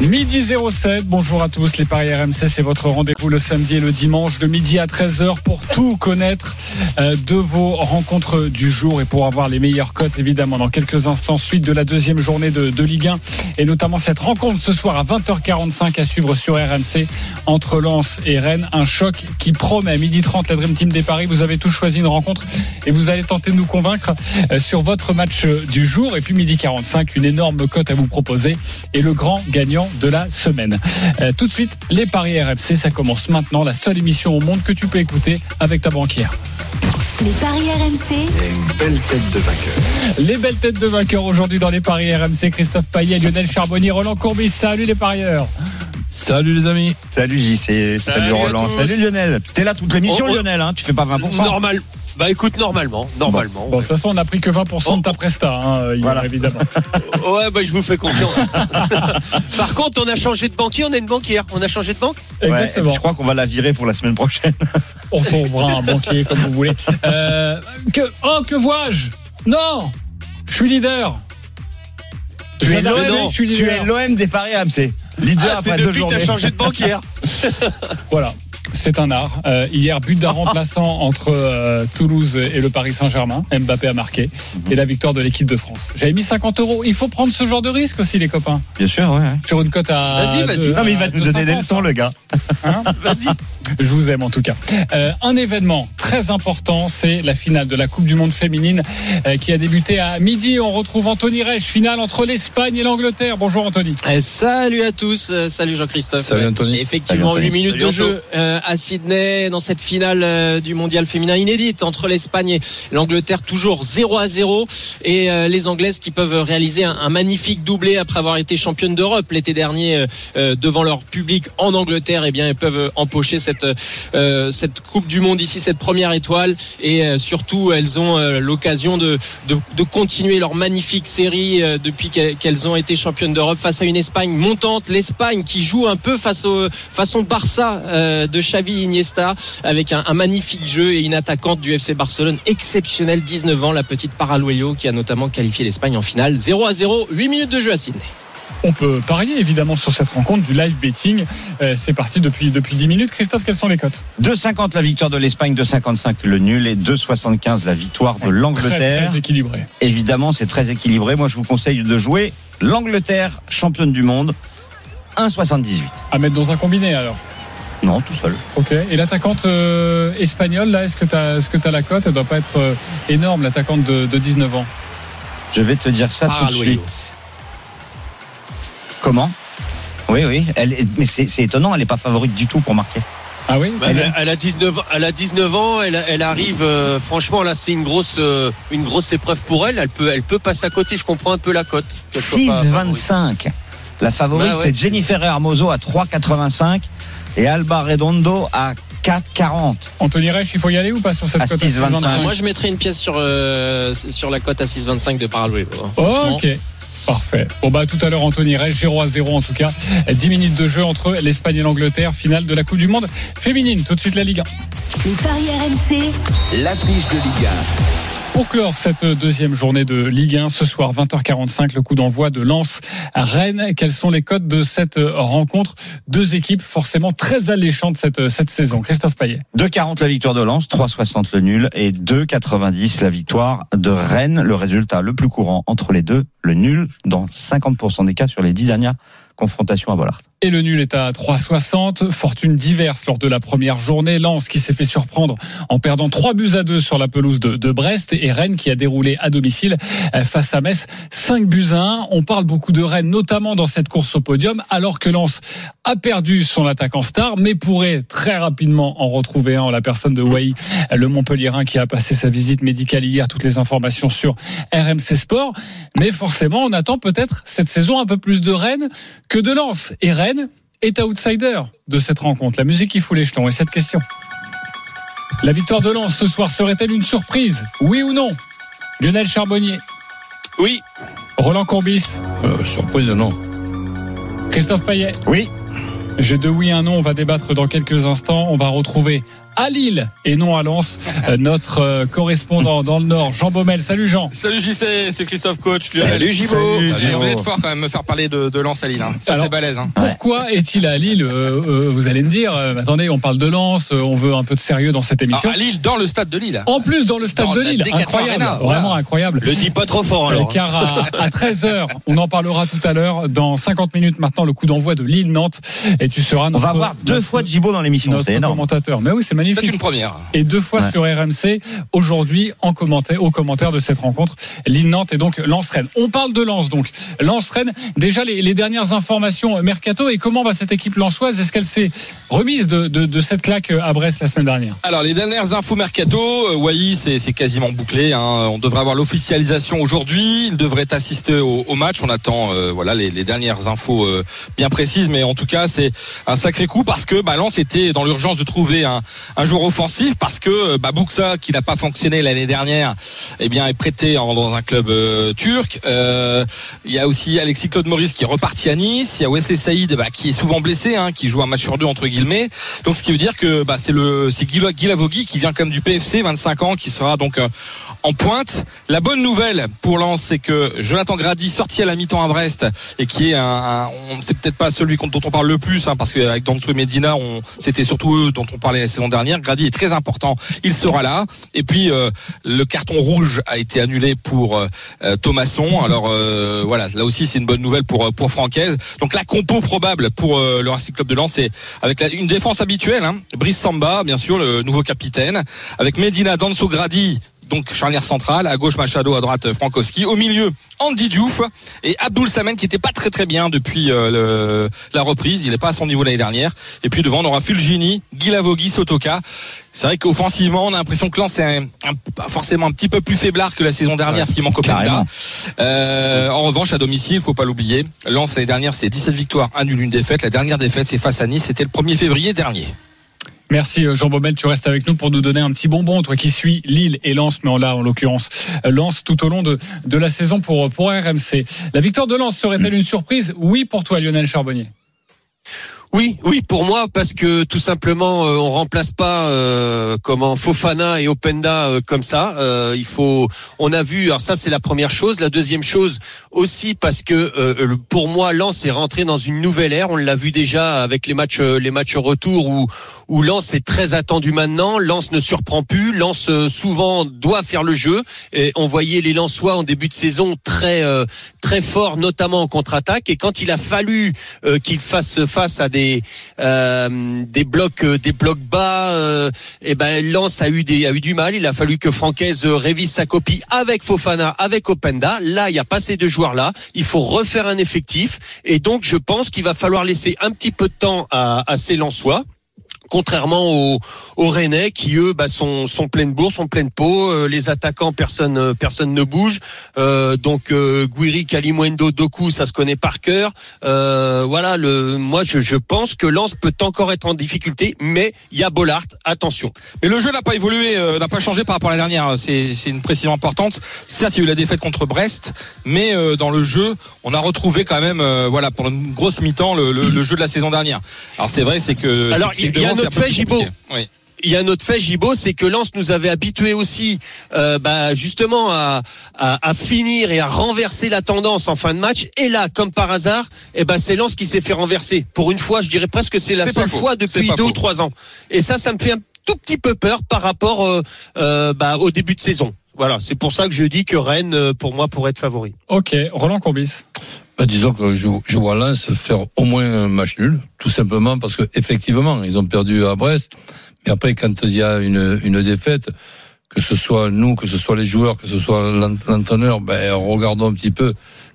Midi 07, bonjour à tous, les Paris RMC, c'est votre rendez-vous le samedi et le dimanche de midi à 13h pour tout connaître euh, de vos rencontres du jour et pour avoir les meilleures cotes évidemment dans quelques instants, suite de la deuxième journée de, de Ligue 1 et notamment cette rencontre ce soir à 20h45 à suivre sur RMC entre Lens et Rennes, un choc qui promet. À midi 30 la Dream Team des Paris, vous avez tous choisi une rencontre et vous allez tenter de nous convaincre euh, sur votre match du jour. Et puis midi 45, une énorme cote à vous proposer et le grand gagnant de la semaine. Euh, tout de suite, les paris RMC, ça commence maintenant, la seule émission au monde que tu peux écouter avec ta banquière. Les paris RMC, Belle tête de vainqueur. Les belles têtes de vainqueurs aujourd'hui dans les paris RMC, Christophe Payet, Lionel Charbonnier, Roland Courbis. Salut les parieurs. Salut les amis. Salut JC, salut, Roland, salut Lionel. T'es là toute l'émission Oh, oh. Lionel, hein tu fais pas 20%. Normal. Bah écoute, normalement, normalement. Bon, de toute façon, on n'a pris que 20% de ta presta, hein, Voilà. évidemment. Ouais, bah je vous fais confiance. Par contre, on a changé de banquier, on a une banquière. On a changé de banque? Ouais, Exactement. je crois qu'on va la virer pour la semaine prochaine. On trouvera un banquier comme vous voulez. Euh, que, oh, que vois-je? Non Je suis leader. Je tu es l'OM des paris AMC. Leader Ah, c'est après deux depuis que t'as changé de banquière. Voilà. C'est un art. Euh, hier, but d'un remplaçant entre euh, Toulouse et le Paris Saint-Germain. Mbappé a marqué. Et la victoire de l'équipe de France. J'avais mis 50 euros. Il faut prendre ce genre de risque aussi, les copains. Bien sûr, ouais. Sur une cote à. Vas-y, vas-y. Non mais il va nous donner des 2,50, leçons le gars. hein. Vas-y. Je vous aime en tout cas. Euh, un événement très important, c'est la finale de la Coupe du Monde féminine euh, qui a débuté à midi. On retrouve Anthony Reich, finale entre l'Espagne et l'Angleterre. Bonjour Anthony. Eh, Salut à tous, salut Jean-Christophe. Salut, Anthony. Effectivement, Salut, 8 Anthony. minutes Salut, de Anto. jeu euh, à Sydney dans cette finale euh, du mondial féminin inédite entre l'Espagne et l'Angleterre, toujours 0 à 0 et euh, les Anglaises qui peuvent réaliser un, magnifique doublé après avoir été championnes d'Europe l'été dernier euh, euh, devant leur public en Angleterre. Et bien, elles peuvent empocher cette euh, cette Coupe du Monde ici, cette première étoile et euh, surtout elles ont euh, l'occasion de, de de continuer leur magnifique série euh, depuis qu'elles ont été championnes d'Europe face à une Espagne montante, l'Espagne qui joue un peu face au façon Barça euh, de Xavi Iniesta avec un, un magnifique jeu et une attaquante du FC Barcelone exceptionnelle, 19 ans, la petite Paraluello qui a notamment qualifié l'Espagne en finale. 0 à 0, 8 minutes de jeu à Sydney. On peut parier évidemment sur cette rencontre du live betting. Euh, c'est parti depuis, depuis 10 minutes. Christophe, quelles sont les cotes? 2,50 la victoire de l'Espagne, 2,55 le nul et 2,75 la victoire de très, l'Angleterre. très équilibré. Évidemment, c'est très équilibré. Moi, je vous conseille de jouer l'Angleterre, championne du monde, 1,78. À mettre dans un combiné alors. Non, tout seul. Ok. Et l'attaquante euh, espagnole, là, est-ce que tu as, est-ce que as la cote? Elle doit pas être euh, énorme, l'attaquante de, de 19 ans. Je vais te dire ça tout de suite. Comment? Oui, oui. Elle est- mais c'est étonnant, elle n'est pas favorite du tout pour marquer. Ah oui? Bah, elle, elle a 19 ans, elle a 19 ans, elle, elle arrive euh, franchement là c'est une grosse euh, une grosse épreuve pour elle, elle peut elle peut passer à côté, je comprends un peu la cote. qu'elle soit pas favorite. 6,25. La favorite, Bah ouais. c'est Jennifer Hermoso à 3,85 et Alba Redondo à 4,40. Anthony Reich, il faut y aller ou pas sur cette À cote 6,25. Moi, je mettrais une pièce sur euh, sur la cote à 6,25 de Paraluello. hein. Franchement. Ok. Parfait. Bon bah tout à l'heure Anthony Reich, 0 à 0 en tout cas. 10 minutes de jeu entre l'Espagne et l'Angleterre, finale de la Coupe du Monde féminine. Tout de suite la Ligue 1. les paris RMC, L'affiche de Liga. Pour clore cette deuxième journée de Ligue 1, ce soir 20h45, le coup d'envoi de Lens à Rennes. Quels sont les codes de cette rencontre? Deux équipes forcément très alléchantes cette, cette saison. Christophe Payet. 2,40 la victoire de Lens, 3,60 le nul et 2,90 la victoire de Rennes. Le résultat le plus courant entre les deux, le nul dans 50% des cas sur les 10 dernières confrontations à Bollard. Et le nul est à 3,60. Fortune diverse lors de la première journée. Lens qui s'est fait surprendre en perdant 3 buts à 2 sur la pelouse de, Brest. Et Rennes qui a déroulé à domicile euh, face à Metz 5 buts à 1. On parle beaucoup de Rennes, notamment dans cette course au podium, alors que Lens a perdu son attaquant star, mais pourrait très rapidement en retrouver un la personne de Wai, le Montpellierin qui a passé sa visite médicale hier. Toutes les informations sur RMC Sport. Mais forcément, on attend peut-être cette saison un peu plus de Rennes que de Lens. Et Rennes est outsider de cette rencontre. La musique qui fout les jetons. Et cette question. La victoire de Lens ce soir serait-elle une surprise? Oui ou non? Lionel Charbonnier. Oui. Roland Courbis, Euh, surprise, non. Christophe Payet. Oui. J'ai deux oui, un non. On va débattre dans quelques instants. On va retrouver à Lille et non à Lens euh, notre euh, correspondant dans le Nord, Jean Baumel. Salut Jean. Salut JC, c'est Christophe Coach. Salut Gibo. Vous êtes fort quand même me faire parler de, de Lens à Lille. hein. Ça c'est balèze. Hein. Pourquoi est-il à Lille Euh, euh, Vous allez me dire, euh, attendez, on parle de Lens, euh, on veut un peu de sérieux dans cette émission. Alors, à Lille, dans le stade de Lille. En plus, dans le stade Dans de Lille, incroyable, Arena, voilà. vraiment incroyable. Le dis pas trop fort Euh, alors. Car à, à 13h, on en parlera tout à l'heure. Dans 50 minutes maintenant, le coup d'envoi de Lille-Nantes. Et tu seras On notre, va avoir deux notre- fois Djibo dans l'émission. notre C'est énorme. commentateur. Mais oui, c'est C'est magnifique. une première. Et deux fois Ouais. sur RMC aujourd'hui en commentaire, au commentaire de cette rencontre. Lille-Nantes et donc Lens-Rennes. On parle de Lens donc. Lens-Rennes, déjà les, les dernières informations mercato et comment va cette équipe lensoise? Est-ce qu'elle s'est remise de, de, de cette claque à Brest la semaine dernière? Alors les dernières infos mercato, euh, Wai c'est c'est quasiment bouclé. hein. On devrait avoir l'officialisation aujourd'hui. Il devrait assister au, au match. On attend euh, voilà les, les dernières infos euh, bien précises, mais en tout cas c'est un sacré coup parce que bah, Lens était dans l'urgence de trouver un, un joueur offensif parce que bah, qui n'a pas fonctionné l'année dernière, eh bien est prêté dans un club euh, turc. Euh, il y a aussi Alexis Claude Maurice qui est reparti à Nice. Il y a Wesley Saïd bah, qui est souvent blessé, hein, qui joue un match sur deux entre guillemets. Donc ce qui veut dire que bah, c'est le c'est qui vient comme du PFC, 25 ans, qui sera donc en pointe. La bonne nouvelle pour Lens, c'est que Jonathan Grady sorti à la mi-temps à Brest et qui est un, c'est peut-être pas celui dont on parle le plus, hein, parce qu'avec Danso et Medina, c'était surtout eux dont on parlait la saison dernière. Grady est très important, il sera là. Et puis euh, le carton rouge a été annulé pour euh, euh, Thomasson. Alors euh, voilà, là aussi c'est une bonne nouvelle pour pour Francaise. Donc la compo probable pour le Racing Club de Lens, c'est avec une défense habituelle. Hein, Brice Samba, bien sûr, le nouveau capitaine, avec Medina, Danso, Grady. Donc charnière centrale, à gauche Machado, à droite Frankowski, au milieu Andy Diouf et Abdul Samen qui était pas très très bien depuis euh, le- la reprise, il n'est pas à son niveau l'année dernière. Et puis devant on aura Fulgini, Guilavogui, Sotoka. C'est vrai qu'offensivement on a l'impression que Lens est un, un- forcément un petit peu plus faiblard que la saison dernière, ce qui manque au carrément. Euh, en revanche, à domicile, faut pas l'oublier. Lens l'année dernière, c'est 17 victoires, 1 nul, une défaite. La dernière défaite, c'est face à Nice, c'était le 1er février dernier. Merci euh, Jean Baumel, tu restes avec nous pour nous donner un petit bonbon, toi qui suis Lille et Lens, mais en là en l'occurrence euh, Lens tout au long de, de la saison pour, pour RMC. La victoire de Lens serait-elle une surprise? Oui pour toi Lionel Charbonnier. Oui, oui, pour moi, parce que tout simplement, euh, on remplace pas euh, comment Fofana et Openda euh, comme ça. Euh, il faut, on a vu. Alors ça, c'est la première chose. La deuxième chose aussi parce que euh, pour moi, Lens est rentré dans une nouvelle ère. On l'a vu déjà avec les matchs, euh, les matchs retour où où Lens est très attendu maintenant. Lens ne surprend plus. Lens souvent doit faire le jeu. Et on voyait les Lensois en début de saison très très forts, notamment en contre-attaque. Et quand il a fallu euh, qu'il fasse face à des euh, des blocs euh, des blocs bas, euh, et ben Lens a eu des a eu du mal. Il a fallu que Francaise euh, révise sa copie avec Fofana, avec Openda. Là, il n'y a pas ces deux joueurs là. Il faut refaire un effectif. Et donc, je pense qu'il va falloir laisser un petit peu de temps à, à ces Lensois contrairement aux, aux Rennais qui eux bah, sont, sont pleins de bourse, sont pleins de peau. Euh, les attaquants, personne euh, personne ne bouge. Euh, donc euh, Guiri, Kalimwendo, Doku, ça se connaît par cœur. Euh, voilà, le, moi je, je pense que Lens peut encore être en difficulté, mais il y a Bollard. Attention. Mais le jeu n'a pas évolué, euh, n'a pas changé par rapport à la dernière. C'est c'est une précision importante. Certes, il y a eu la défaite contre Brest, mais euh, dans le jeu, on a retrouvé quand même, euh, voilà, pendant une grosse mi-temps, le, le- le jeu de la saison dernière. Alors c'est vrai, c'est que. Alors, il y a un autre fait, Gibaud. Oui. Il y a un autre fait, Gibo, c'est que Lens nous avait habitués aussi, euh, bah, justement, à, à, à finir et à renverser la tendance en fin de match. Et là, comme par hasard, eh ben, c'est Lens qui s'est fait renverser. Pour une fois, je dirais presque que c'est la seule fois depuis deux faux. ou trois ans. Et ça, ça me fait un tout petit peu peur par rapport euh, euh, bah, au début de saison. Voilà, c'est pour ça que je dis que Rennes, pour moi, pourrait être favori. Ok, Roland Courbis. Bah, disons que je, je vois Lens faire au moins un match nul, tout simplement parce que effectivement ils ont perdu à Brest. Mais après, quand il y a une, une défaite, que ce soit nous, que ce soit les joueurs, que ce soit l'en- l'entraîneur, ben, regardons un petit peu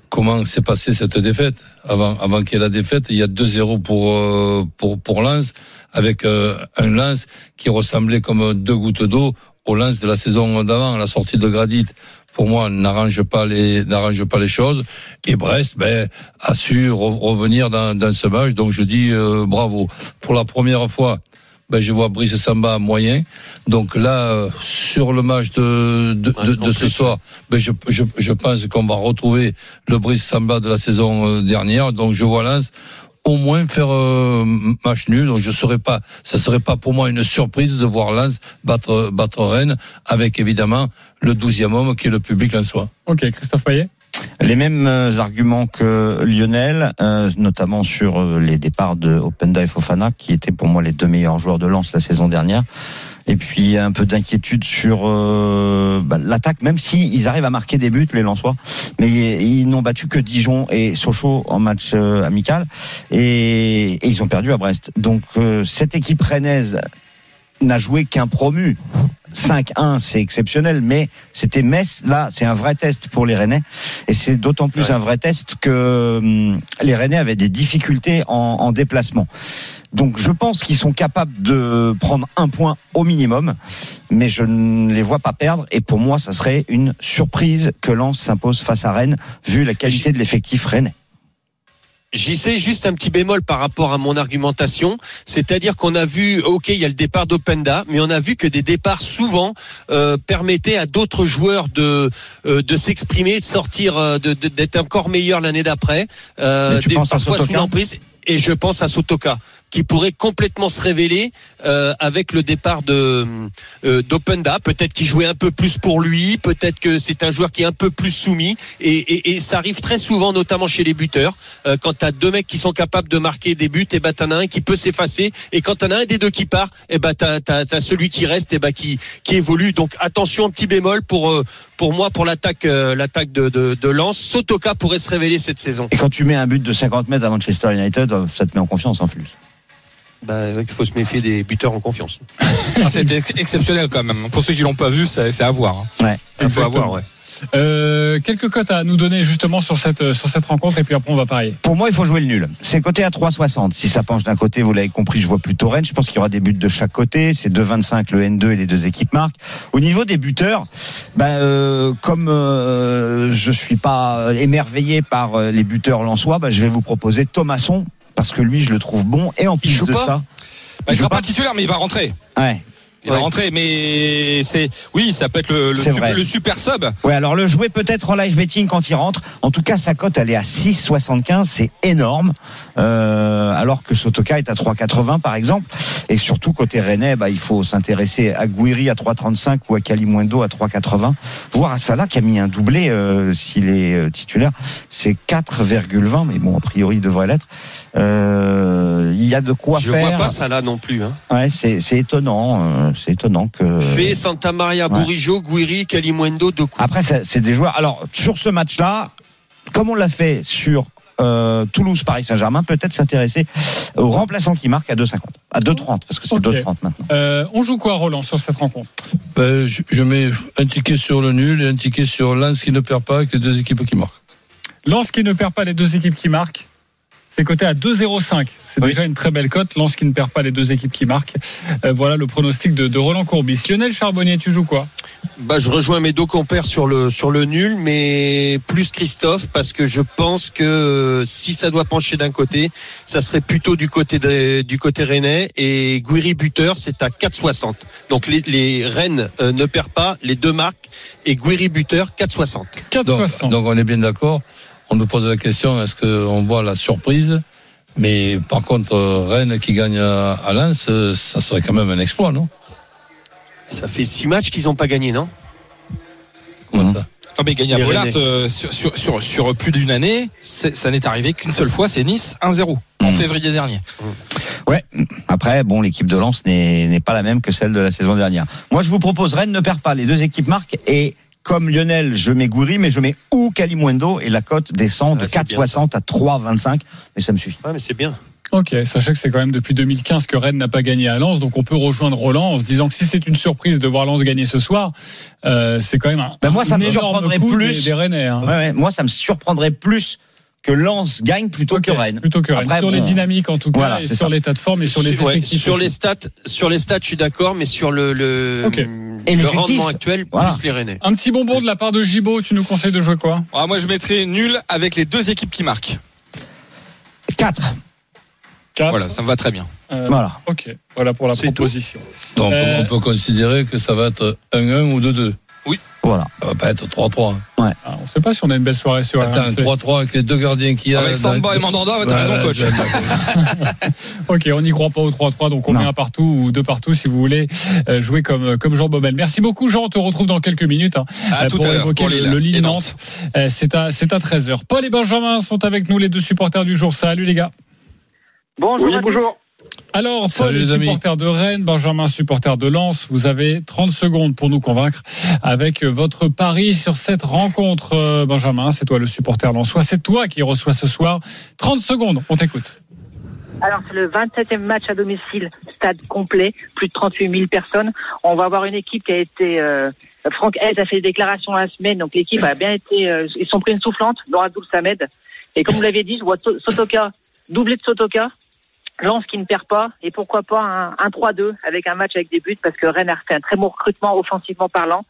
comment s'est passée cette défaite. Avant, avant qu'il y ait la défaite, il y a 2-0 pour, euh, pour, pour Lens, avec euh, un Lens qui ressemblait comme deux gouttes d'eau au Lens de la saison d'avant, la sortie de Gradit. Pour moi, n'arrange pas les n'arrange pas les choses. Et Brest, ben, a su re- revenir dans, dans ce match. Donc je dis euh, bravo. Pour la première fois, ben, je vois Brice Samba moyen. Donc là, euh, sur le match de, de, de, de ce soir, ben, je, je, je pense qu'on va retrouver le Brice Samba de la saison euh, dernière. Donc je vois Lens au moins faire euh, match nul. Donc je serais pas, ça serait pas pour moi une surprise de voir Lens battre, battre Rennes avec évidemment le 12e homme qui est le public en soi. Ok, Christophe Payet. Les mêmes euh, arguments que Lionel, euh, notamment sur euh, les départs de Openda et Fofana, qui étaient pour moi les deux meilleurs joueurs de Lens la saison dernière. Et puis un peu d'inquiétude sur bah, l'attaque, même si ils arrivent à marquer des buts, les Lensois, mais ils n'ont battu que Dijon et Sochaux en match amical, et, ils ont perdu à Brest. Donc cette équipe rennaise n'a joué qu'un promu. 5-1, c'est exceptionnel, mais c'était Metz. Là, c'est un vrai test pour les Rennais. Et c'est d'autant plus Ouais. un vrai test que hum, les Rennais avaient des difficultés en, en déplacement. Donc je pense qu'ils sont capables de prendre un point au minimum, mais je ne les vois pas perdre. Et pour moi, ça serait une surprise que Lens s'impose face à Rennes, vu la qualité de l'effectif rennais. J'y sais juste un petit bémol par rapport à mon argumentation, c'est-à-dire qu'on a vu, ok, il y a le départ d'Openda, mais on a vu que des départs souvent euh, permettaient à d'autres joueurs de euh, de s'exprimer, de sortir, euh, de- de- d'être encore meilleurs l'année d'après. Euh, des- parfois sous l'emprise. Et je pense à Sotoka, qui pourrait complètement se révéler euh, avec le départ de euh, d'Openda. Peut-être qu'il jouait un peu plus pour lui, peut-être que c'est un joueur qui est un peu plus soumis. Et, et, et ça arrive très souvent, notamment chez les buteurs, euh, quand tu as deux mecs qui sont capables de marquer des buts, et ben t'en as un qui peut s'effacer. Et quand t'en as un des deux qui part, et ben t'as as, celui qui reste, et ben qui qui évolue. Donc attention, petit bémol pour euh, pour moi pour l'attaque euh, l'attaque de, de de Lens. Sotoka pourrait se révéler cette saison. Et quand tu mets un but de 50 mètres à Manchester United, ça te met en confiance en plus. Bah, il faut se méfier des buteurs en confiance. Ah, C'était ex- exceptionnel quand même. Pour ceux qui l'ont pas vu, c'est à voir. hein. Ouais. Il faut Exactement. avoir, ouais. Euh, quelques cotes à nous donner justement sur cette sur cette rencontre et puis après on va parier. Pour moi, il faut jouer le nul. C'est coté à 3,60. Si ça penche d'un côté, vous l'avez compris, je vois plutôt Rennes. Je pense qu'il y aura des buts de chaque côté. C'est 2,25 le N2 et les deux équipes marquent. Au niveau des buteurs, ben, euh, comme euh, je suis pas émerveillé par euh, les buteurs lensois, ben, je vais vous proposer Thomasson parce que lui, je le trouve bon. Et en plus joue de pas ça, Bah, il joue sera pas pas titulaire, mais il va rentrer. ouais. Il va rentrer, mais c'est oui, ça peut être le, le, C'est su- vrai. le super sub. Ouais, alors le jouer peut-être en live betting quand il rentre. En tout cas, sa cote, elle est à 6,75. C'est énorme. Euh, alors que Sotoka est à 3,80 par exemple. Et surtout, côté Rennais, bah, il faut s'intéresser à Guiri à 3,35 ou à Kalimundo à 3,80. Voire à Salah qui a mis un doublé euh, s'il est euh, titulaire. C'est 4,20. Mais bon, a priori, il devrait l'être. Euh, il y a de quoi Je faire. vois pas là non plus. Hein. Ouais, c'est c'est étonnant. C'est étonnant que. Fait Santa Maria, ouais. Bourigeau, Guiri, Kalimundo, Doku. Après, c'est c'est des joueurs. Alors, sur ce match-là, comme on l'a fait sur euh, Toulouse, Paris Saint-Germain, peut-être s'intéresser aux remplaçants qui marquent à 2,50. À 2,30, parce que c'est Ok. 2,30 maintenant. Euh, on joue quoi Roland sur cette rencontre? Ben, je, je mets un ticket sur le nul et un ticket sur Lens qui ne perd pas avec les deux équipes qui marquent. Lens qui ne perd pas les deux équipes qui marquent. C'est coté à 2,05. C'est Oui. déjà une très belle cote. Lens qui ne perd pas les deux équipes qui marquent. Euh, voilà le pronostic de, de Roland Courbis. Lionel Charbonnier, tu joues quoi? Bah, je rejoins mes deux compères sur le sur le nul, mais plus Christophe parce que je pense que euh, si ça doit pencher d'un côté, ça serait plutôt du côté de- du côté rennais et Guiri buteur, c'est à 4,60. Donc les, les Rennes euh, ne perdent pas, les deux marques et Guiri buteur 4,60. 4,60. Donc, donc on est bien d'accord. On nous pose la question est-ce qu'on voit la surprise? Mais par contre, euh, Rennes qui gagne à, Lens, euh, ça serait quand même un exploit, non? Ça fait six matchs qu'ils n'ont pas gagné, non? Comment ça? Non, mais gagner à Bollard euh, sur, sur, sur, sur plus d'une année, ça n'est arrivé qu'une seule fois, c'est Nice 1-0 en Mhm. février dernier. Ouais. Après, bon, l'équipe de Lens n'est n'est pas la même que celle de la saison dernière. Moi, je vous propose Rennes ne perd pas. Les deux équipes marquent et comme Lionel, je mets Gouiri, mais je mets ou Kalimundo et la cote descend de Ah, c'est bien 4,60 à 3,25. Mais ça me suffit. Ouais, mais c'est bien. Ok, sachez que c'est quand même depuis 2015 que Rennes n'a pas gagné à Lens, donc on peut rejoindre Roland en se disant que si c'est une surprise de voir Lens gagner ce soir, euh, c'est quand même un, Ben, moi, ça un me surprendrait plus. des, des Rennais. hein. Ouais, ouais, moi, ça me surprendrait plus que Lens gagne plutôt que Rennes. Plutôt que Rennes. Après, sur les dynamiques en tout cas, voilà, et c'est sur ça. l'état de forme et sur les Sur- ouais, effectifs. sur aussi. les stats, sur les stats, je suis d'accord, mais sur le le, Ok. Et le l'effectif, rendement actuel, voilà. plus les Rennais. Un petit bonbon de la part de Gibaud, tu nous conseilles de jouer quoi? Ah, moi, je mettrais nul avec les deux équipes qui marquent. 4. 4. Voilà, ça me va très bien. Euh, Voilà. Ok, voilà pour la C'est tout. proposition. Donc Euh, on peut considérer que ça va être 1-1 ou 2-2. Voilà. Ça va pas être 3-3. Ah, on ne sait pas si on a une belle soirée sur Attends, RMC. 3-3 avec les deux gardiens qu'il y a. Avec dans- Samba et Mandanda, ouais, t'as raison, Ouais, coach. je- Ok, on n'y croit pas au 3-3, donc on Non. met un partout ou deux partout si vous voulez euh, jouer comme, comme Jean Baumel. Merci beaucoup Jean, on te retrouve dans quelques minutes hein, À euh, tout pour à évoquer pour le, Lille le et Lille-Nantes. Euh, C'est à, c'est à 13h. Paul et Benjamin sont avec nous, les deux supporters du jour. Salut les gars. Bonjour. bonjour. Alors, Paul Salut, les amis. supporter de Rennes, Benjamin supporter de Lens. Vous avez 30 secondes pour nous convaincre avec votre pari sur cette rencontre. Euh, Benjamin, c'est toi le supporter lensois. C'est toi qui reçois ce soir. 30 secondes, on t'écoute. Alors, c'est le 27e match à domicile, stade complet, plus de 38 000 personnes. On va avoir une équipe qui a été... Euh, Franck Hez a fait des déclarations la semaine, donc l'équipe a bien été... euh, ils sont pris une soufflante, Laura Samed. Et comme vous l'avez dit, je vois To- Sotoka, doublé de Sotoka, Lance qui ne perd pas, et pourquoi pas un, un 3-2 avec un match avec des buts, parce que Rennes a fait un très bon recrutement offensivement parlant.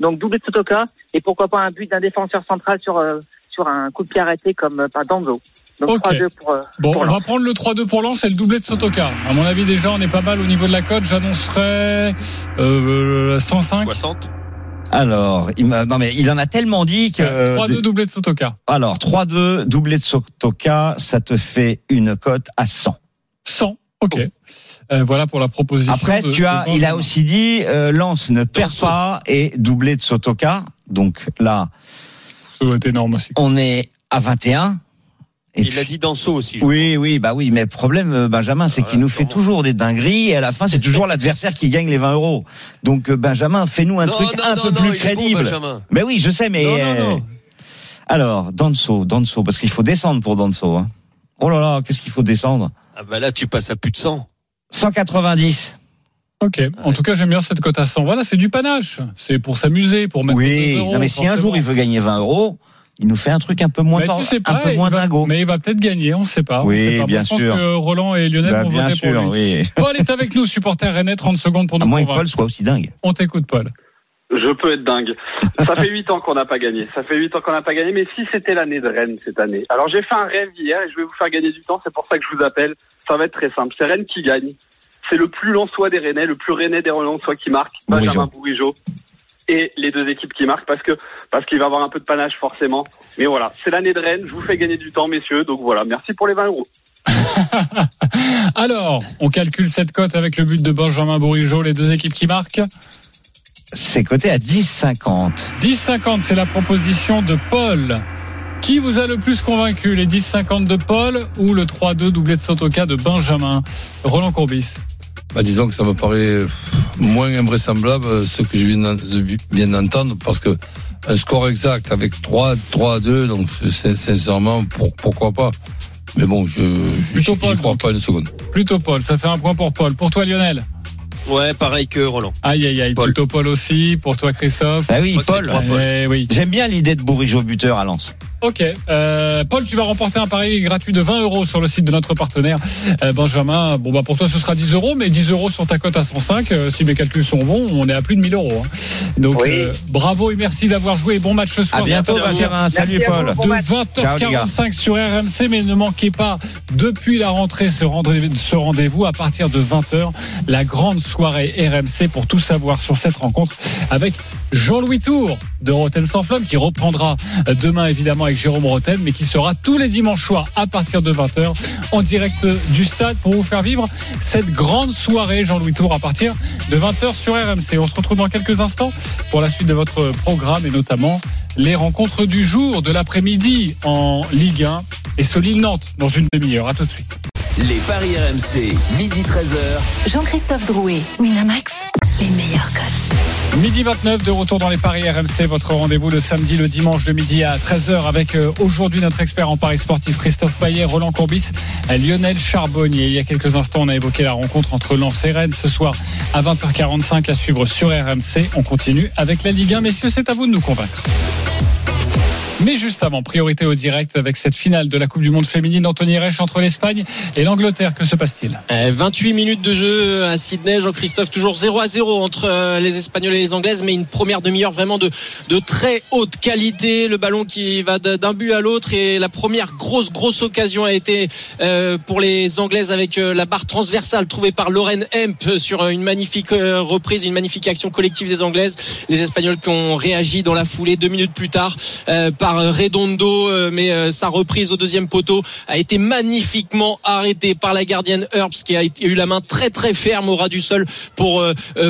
Donc doublé de Sotoka, et pourquoi pas un but d'un défenseur central sur, euh, sur un coup de pied arrêté comme euh, par Danzo. Donc Ok. 3-2 pour... euh, Bon, pour on Lens. va prendre le 3-2 pour Lens et le doublé de Sotoka. À mon avis, déjà, on est pas mal au niveau de la cote. J'annoncerais euh, 105. 60. Alors, il m'a- non mais il en a tellement dit que. Ouais, 3-2 doublé de Sotoka. Alors, 3-2, doublé de Sotoka, ça te fait une cote à 100. 100. Ok. Euh, voilà pour la proposition. Après, de- tu as, il a aussi dit, euh, Lance ne perd pas et doublé de Sotoka. Donc là, Ça doit être énorme aussi. on est à 21. Et Il puis- a dit Danso aussi. Oui, oui, bah oui, mais le problème, euh, Benjamin, c'est Ouais, qu'il nous fait toujours des dingueries et à la fin, c'est toujours l'adversaire qui gagne les 20 euros. Donc, euh, Benjamin, fais-nous un Non, truc non, un non, peu non, plus il est bon, crédible. Benjamin. mais oui, je sais, mais. Non, non, euh, non. Alors, Danso, Danso, parce qu'il faut descendre pour Danso. Hein. Oh là là, qu'est-ce qu'il faut descendre? Ah bah là, tu passes à plus de 100. 190. Ok. En tout cas, j'aime bien cette cote à 100. Voilà, c'est du panache. C'est pour s'amuser, pour mettre Oui, 2 euros, non, mais si un jour il veut gagner 20 euros, il nous fait un truc un peu moins, tu sais pas, un peu moins va- dingo. Mais il va peut-être gagner, on ne sait pas. on Oui, sait pas. Bien je pense sûr. que Roland et Lionel Bah, vont bien voter sûr, pour lui. oui. Paul est avec nous, supporter Rennais, 30 secondes pour À nous moins que. Paul soit aussi dingue. On t'écoute, Paul. Je peux être dingue. Ça fait huit ans qu'on n'a pas gagné. Ça fait huit ans qu'on n'a pas gagné. Mais si c'était l'année de Rennes cette année. Alors j'ai fait un rêve hier et je vais vous faire gagner du temps. C'est pour ça que je vous appelle. Ça va être très simple. C'est Rennes qui gagne. C'est le plus Lensois des Rennais, le plus Rennais des Lensois qui marque. Benjamin Bourigeau. Et les deux équipes qui marquent parce que parce qu'il va avoir un peu de panache forcément. Mais voilà, c'est l'année de Rennes. Je vous fais gagner du temps, messieurs. Donc voilà, merci pour les 20 euros. Alors, on calcule cette cote avec le but de Benjamin Bourigeau, les deux équipes qui marquent. C'est coté à 10,50. 10,50, c'est la proposition de Paul. Qui vous a le plus convaincu, les 10,50 de Paul ou le 3-2 doublé de Sotoka de Benjamin? Roland Courbis. Bah, disons que ça me paraît moins invraisemblable euh, ce que je viens d'en- viens d'entendre parce que un score exact avec 3, 3 à 2, donc c'est- sincèrement, pour- pourquoi pas? Mais bon, je Paul, crois donc. pas une seconde. Plutôt Paul, ça fait un point pour Paul. Pour toi Lionel Ouais, pareil que Roland. Aïe aïe aïe, Paul. plutôt Paul aussi. Pour toi Christophe Bah oui, Paul. Eh oui. J'aime bien l'idée de Bourigeau buteur à Lens. Ok. Euh, Paul, tu vas remporter un pari gratuit de 20 euros sur le site de notre partenaire euh, Benjamin. Bon, bah pour toi, ce sera 10 euros, mais 10 euros sur ta cote à 105. euh, si mes calculs sont bons, on est à plus de 1000 euros. hein. Donc, Oui. euh, bravo et merci d'avoir joué. Bon match ce soir. À bientôt, Benjamin. Salut, Paul. vous. Bon de match. Ciao, les gars. 20h45 sur RMC, mais ne manquez pas depuis la rentrée ce rendez- ce rendez-vous à partir de 20h, la grande soirée RMC pour tout savoir sur cette rencontre avec Jean-Louis Tour de Roten sans flamme qui reprendra demain évidemment avec Jérôme Roten, mais qui sera tous les dimanches soirs à partir de 20h en direct du stade pour vous faire vivre cette grande soirée Jean-Louis Tour à partir de 20h sur RMC. On se retrouve dans quelques instants pour la suite de votre programme et notamment les rencontres du jour, de l'après-midi en Ligue 1 et ce Lille-Nantes dans une demi-heure. À tout de suite. Les paris RMC, midi 13h. Jean-Christophe Drouet, Winamax, les meilleurs codes. Midi 29 de retour dans les paris RMC, votre rendez-vous le samedi, le dimanche de midi à 13h avec euh, aujourd'hui notre expert en paris sportif Christophe Payet, Roland Courbis, Lionel Charbonnier. Il y a quelques instants, on a évoqué la rencontre entre Lens et Rennes ce soir à 20h45 à suivre sur RMC. On continue avec la Ligue 1. Messieurs, c'est à vous de nous convaincre. Mais juste avant, priorité au direct avec cette finale de la Coupe du Monde féminine Anthony Reich entre l'Espagne et l'Angleterre. Que se passe-t-il? 28 minutes de jeu à Sydney. Jean-Christophe toujours 0 à 0 entre euh, les Espagnols et les Anglaises, mais une première demi-heure vraiment de, de très haute qualité. Le ballon qui va d'un but à l'autre et la première grosse grosse occasion a été euh, pour les Anglaises avec euh, la barre transversale trouvée par Lauren Hemp sur une magnifique reprise, une magnifique action collective des Anglaises. Les Espagnols qui ont réagi dans la foulée deux minutes plus tard par Redondo, mais sa reprise au deuxième poteau a été magnifiquement arrêtée par la gardienne Herbs qui a eu la main très très ferme au ras du sol pour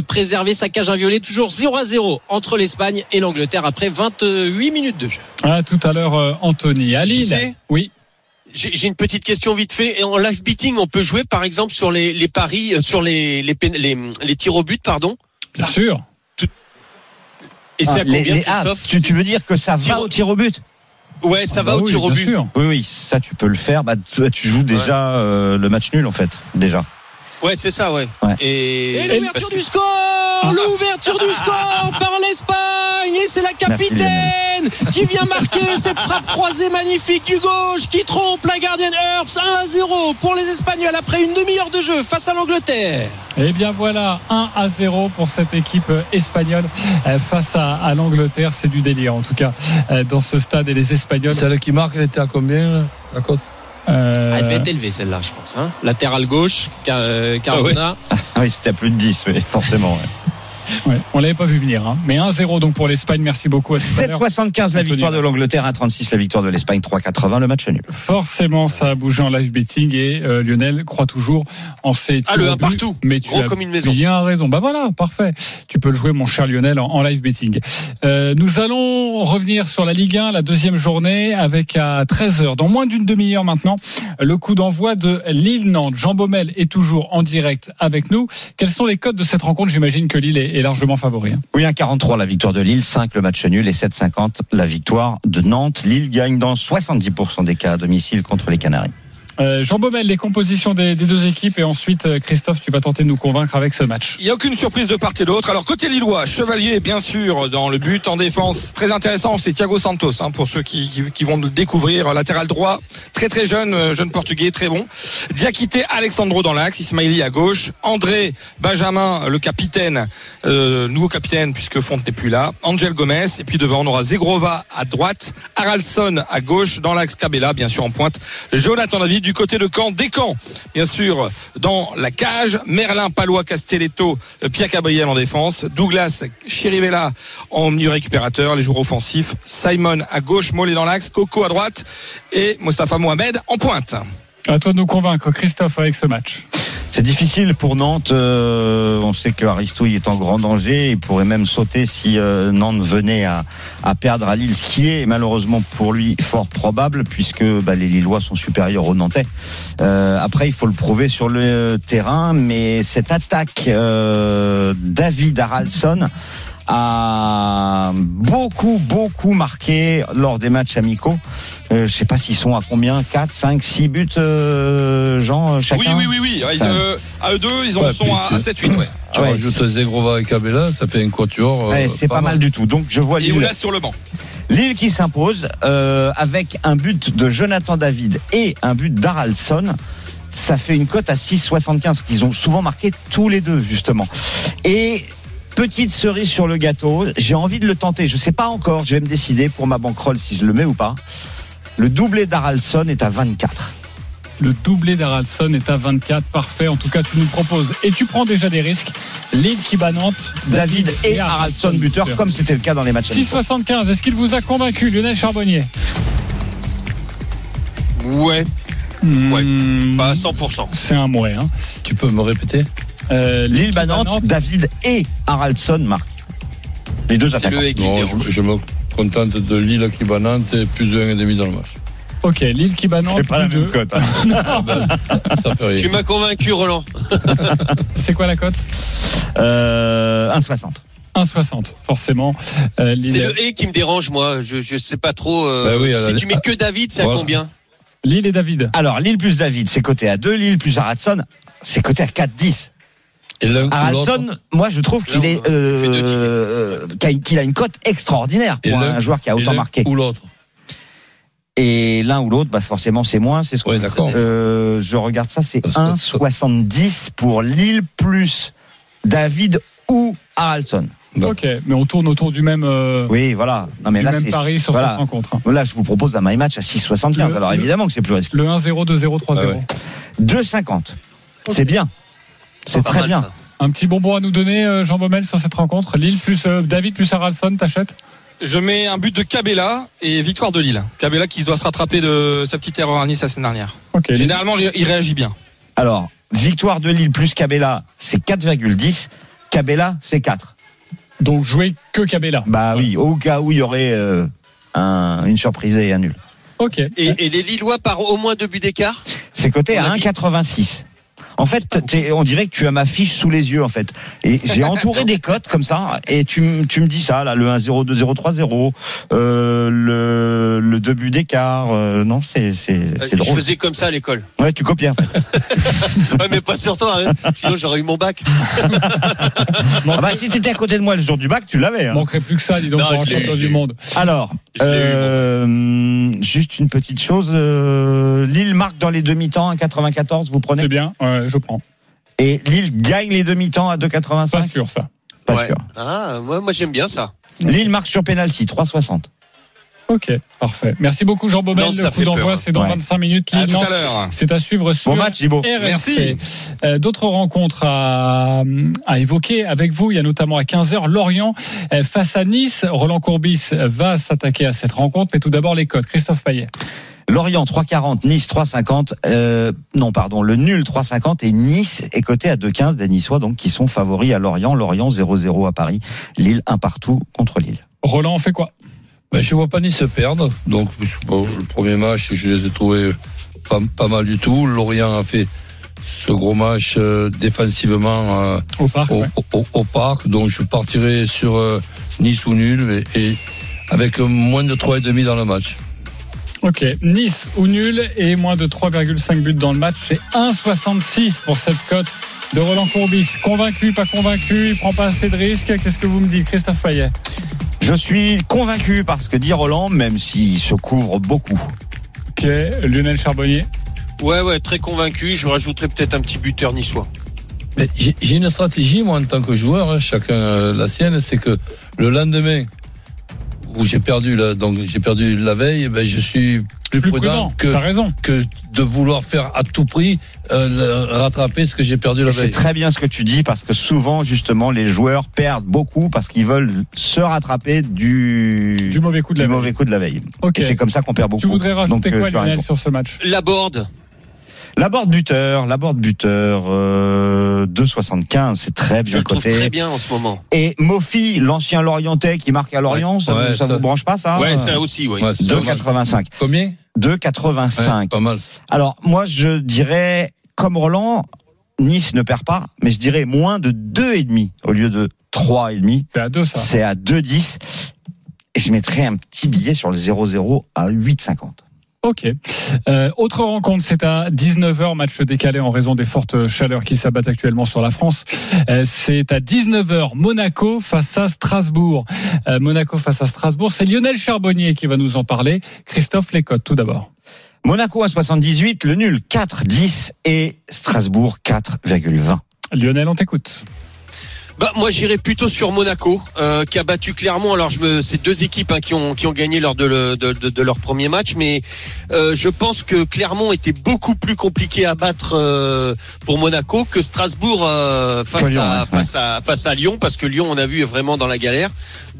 préserver sa cage inviolée. Toujours 0 à 0 entre l'Espagne et l'Angleterre après 28 minutes de jeu. Ah, tout à l'heure, Anthony. À Lille. Oui. J'ai une petite question vite fait. En live beating, on peut jouer par exemple sur les, les paris, sur les, les, les, les tirs au but, pardon? Bien sûr. Et c'est à combien, Christophe tu, tu, veux dire que ça va au tir au but? Ouais, ça ah va bah au oui, tir au but. sûr. Oui, oui, ça tu peux le faire. Bah, tu, tu joues déjà euh, le match nul en fait, déjà. Ouais, c'est ça, ouais. Ouais. Et, Et l'ouverture du score L'ouverture du score par l'Espagne Et c'est la capitaine qui vient marquer cette frappe croisée magnifique du gauche qui trompe la gardienne Herbs 1 à 0 pour les Espagnols après une demi-heure de jeu face à l'Angleterre. Eh bien voilà, 1 à 0 pour cette équipe espagnole euh, face à, à l'Angleterre. C'est du délire en tout cas euh, dans ce stade et les Espagnols. Celle qui marque, elle était à combien la cote euh, Elle devait être élevée celle-là, je pense. Hein Latéral gauche, Car- Cardona. Ah oui, c'était à plus de 10, oui, forcément. ouais. Ouais, on l'avait pas vu venir, hein. mais 1-0 donc pour l'Espagne. Merci beaucoup. À tout à l'heure. 7,75 la victoire de l'Angleterre, 1,36 la victoire de l'Espagne, 3,80 le match nul. Forcément, ça a bougé en live betting et euh, Lionel croit toujours en ses Ah, tirs le au un but, partout. Mais tu Gros as comme une maison. bien raison. Bah voilà, parfait. Tu peux le jouer, mon cher Lionel, en, en live betting. Euh, nous allons revenir sur la Ligue 1, la deuxième journée, avec à 13h, dans moins d'une demi-heure maintenant, le coup d'envoi de Lille-Nantes. Jean Baumel est toujours en direct avec nous. Quels sont les codes de cette rencontre? J'imagine que Lille est, largement favori. hein. Oui, 1,43 la victoire de Lille, 5 le match nul et 7,50 la victoire de Nantes. Lille gagne dans 70% des cas à domicile contre les Canaries. Euh, Jean Baumel, les compositions des, deux équipes et ensuite, euh, Christophe, tu vas tenter de nous convaincre avec ce match. Il n'y a aucune surprise de part et d'autre. Alors côté Lillois, Chevalier bien sûr dans le but en défense. Très intéressant, c'est Thiago Santos hein, pour ceux qui, vont le découvrir. Latéral droit, très très jeune, euh, jeune portugais, très bon. Diakité Alexandro dans l'axe, Ismaili à gauche, André Benjamin le capitaine, nouveau capitaine puisque Fonte n'est plus là, Angel Gomez et puis devant on aura Zegrova à droite, Haralson à gauche dans l'axe Cabella bien sûr en pointe, Jonathan David du côté de Caen, Descamps bien sûr dans la cage, Merlin Palois Castelletto, Pierre Gabriel en défense, Douglas Chirivella en milieu récupérateur, les joueurs offensifs, Simon à gauche, Mollet dans l'axe, Coco à droite et Mostafa Mohamed en pointe. À toi de nous convaincre, Christophe, avec ce match. C'est difficile pour Nantes. euh, on sait que Aristouille est en grand danger. Il pourrait même sauter si euh, Nantes venait à, à perdre à Lille, ce qui est malheureusement pour lui fort probable, puisque bah, les Lillois sont supérieurs aux Nantais. Euh, après, il faut le prouver sur le terrain, mais cette attaque euh, David Haraldsson a beaucoup, beaucoup marqué lors des matchs amicaux. Euh, je sais pas s'ils sont à combien 4, 5, 6 buts, euh, Jean, euh, chacun Oui, oui, oui, oui. Ils, Ça- euh, à eux deux, ils en Ouais, sont à, c'est- 7-8, ouais. Tu Ouais, rajoutes Zegrova et Cabella, ça fait un quatuor. euh, Ouais, c'est pas, mal du tout. Donc je vois Et Lille, Oulas sur le banc. Lille qui s'impose euh, avec un but de Jonathan David et un but d'Aralson. Ça fait une cote à 6,75 qu'ils ont souvent marqué tous les deux justement. Et petite cerise sur le gâteau, j'ai envie de le tenter. Je sais pas encore, je vais me décider pour ma bankroll si je le mets ou pas. Le doublé d'Aralson est à 24. Le doublé d'Aralson est à 24. Parfait. En tout cas, tu nous proposes. Et tu prends déjà des risques. Lille qui bat Nantes. David et Haraldsson buteur comme c'était le cas dans les matchs. amicaux. 6,75. Est-ce qu'il vous a convaincu, Lionel Charbonnier? Ouais, Ouais. Hmm, pas à 100%. C'est un mouet. Hein. Tu peux me répéter? Euh, Lille Nantes, David et Haraldsson marquent. Les deux C'est attaquants. le et qui me Non, je, je me contente de Lille qui bat Nantes et plus de 1,5 dans le match. Ok, Lille qui bat Nantes. C'est pas la même deux. cote. hein. Ah ben, Tu m'as convaincu, Roland. C'est quoi la cote Euh, 1,60. 1,60. Forcément. Euh, Lille, C'est le et qui me dérange, moi. Je, je sais pas trop. euh, Bah oui, à la- si tu mets que David, c'est à Voilà. combien Lille et David. Alors, Lille plus David, c'est coté à 2. Lille plus Haraldsson, c'est coté à 4,10. Et l'un ou l'autre Haraldsson, moi, je trouve qu'il est, deux euh, qu'il a- une cote extraordinaire pour un joueur qui a autant l'un marqué. Ou l'autre Et l'un ou l'autre, bah forcément, c'est moins. C'est ce qu'on- Ouais, d'accord. Euh, je regarde ça, c'est Ça, ça- 1,70 pour Lille plus David ou Haraldson. Ok, mais on tourne autour du même, euh, Oui, voilà. Non, mais du là, même c'est pari sur voilà. cette rencontre. hein. Là, je vous propose un my match à 6,75. Le- Alors évidemment que c'est plus risqué. Le 1-0, 2-0, 3-0. Ah ouais. 2,50. C'est bien. C'est très mal, bien. ça. Un petit bonbon à nous donner, euh, Jean Baumel, sur cette rencontre. Lille plus euh, David plus Haraldson, t'achètes? Je mets un but de Cabella et victoire de Lille. Cabella qui doit se rattraper de sa petite erreur à Nice la semaine dernière. Généralement, il il réagit bien. Alors, victoire de Lille plus Cabella, c'est 4,10. Cabella, c'est 4. Donc jouer que Cabella. Bah oui, au cas où il y aurait euh, un- une surprise et un nul. Ok. Et, et les Lillois par au moins deux buts d'écart? C'est coté à a dit- 1,86. En fait, on dirait que tu as ma fiche sous les yeux, en fait. Et j'ai entouré des cotes comme ça, et tu, me dis ça, là, le 1-0, 2-0, 3-0, euh, le, le 2 buts d'écart. euh, non, c'est, c'est, Euh, c'est Je drôle. faisais comme ça à l'école. Ouais, tu fait. Ouais, mais pas sur toi, hein. sinon j'aurais eu mon bac. Ah bah, si t'étais à côté de moi le jour du bac, tu l'avais. hein. Manquerait plus que ça, dis donc, Non, pour un champion du monde. Alors, euh, juste une petite chose. euh, Lille marque dans les demi-temps à 94, vous prenez C'est bien, ouais, je prends. Et Lille gagne les demi-temps à Pas 2,85 sûr, ça. Pas Ouais. sûr. Ah, moi, moi j'aime bien ça. Lille marque sur penalty 3,60. Ok, parfait. Merci beaucoup, Jean Baumel. Le ça coup fait d'envoi, c'est dans Ouais. 25 minutes. À tout à l'heure. C'est à suivre sur Bon match. RMC. Merci. Euh, D'autres rencontres à, à évoquer avec vous. Il y a notamment à 15h Lorient euh, face à Nice. Roland Courbis va s'attaquer à cette rencontre. Mais tout d'abord les codes. Christophe Payet. Lorient 3,40, Nice 3,50. Euh, non, pardon, le nul 3,50 et Nice est coté à 2,15 des Niçois, donc qui sont favoris à Lorient. Lorient 0-0 à Paris. Lille 1 partout contre Lille. Roland, on fait quoi? Ben, je vois pas Nice perdre. Donc, bon, le premier match, je les ai trouvés pas, pas mal du tout. Lorient a fait ce gros match euh, défensivement euh, au parc au, ouais. au- au parc. Donc, je partirai sur euh, Nice ou nul et, et avec moins de 3,5 dans le match. Ok, Nice ou nul et moins de 3,5 buts dans le match. C'est 1,66 pour cette cote de Roland Courbis. Convaincu, pas convaincu, il prend pas assez de risques. Qu'est-ce que vous me dites, Christophe Payet Je suis convaincu parce que dit Roland, même s'il se couvre beaucoup. Ok, Lionel Charbonnier? Ouais, ouais, très convaincu. Je rajouterais peut-être un petit buteur niçois. Mais j'ai j'ai une stratégie, moi, en tant que joueur, hein, chacun euh, la sienne, c'est que le lendemain où j'ai perdu, la, donc j'ai perdu la veille, ben, je suis plus, Plus prudent, prudent, que, t'as raison. que de vouloir faire à tout prix euh, le- rattraper ce que j'ai perdu la Et C'est veille. très bien ce que tu dis parce que souvent, justement, les joueurs perdent beaucoup parce qu'ils veulent se rattraper du, Du mauvais coup de la veille. mauvais coup de la veille. Ok. Et c'est comme ça qu'on perd beaucoup. Tu voudrais rajouter Donc, euh, quoi, Lionel, sur ce match? La board. La board buteur, la board buteur, euh, 2,75, c'est très Je bien le trouve coté. très bien en ce moment. Et Mofi, l'ancien Lorientais qui marque à Lorient, ça, Ouais, vous, ça ça- vous branche pas ça ouais, ça aussi, oui. Ouais, c'est pas mal. 2,85. Combien? Ouais, 2,85. c'est pas mal. Alors, moi, je dirais, comme Roland, Nice ne perd pas, mais je dirais moins de 2,5 au lieu de 3,5. C'est à 2 ça. C'est à 2,10. Et je mettrais un petit billet sur le 0,0 à 8,50. Ok. Euh, autre rencontre, c'est à 19h, match décalé en raison des fortes chaleurs qui s'abattent actuellement sur la France. Euh, c'est à 19h, Monaco face à Strasbourg. Euh, Monaco face à Strasbourg, c'est Lionel Charbonnier qui va nous en parler. Christophe Lécotte, tout d'abord. Monaco à 78, le nul 4,10 et Strasbourg 4,20. Lionel, on t'écoute. Bah, moi, j'irais plutôt sur Monaco, euh, qui a battu Clermont. Alors, je me, c'est deux équipes hein, qui ont qui ont gagné lors de, le- de, de- de leur premier match, mais euh, je pense que Clermont était beaucoup plus compliqué à battre euh, pour Monaco que Strasbourg euh, face Lyon, à ouais. face à face à Lyon, parce que Lyon, on a vu est vraiment dans la galère.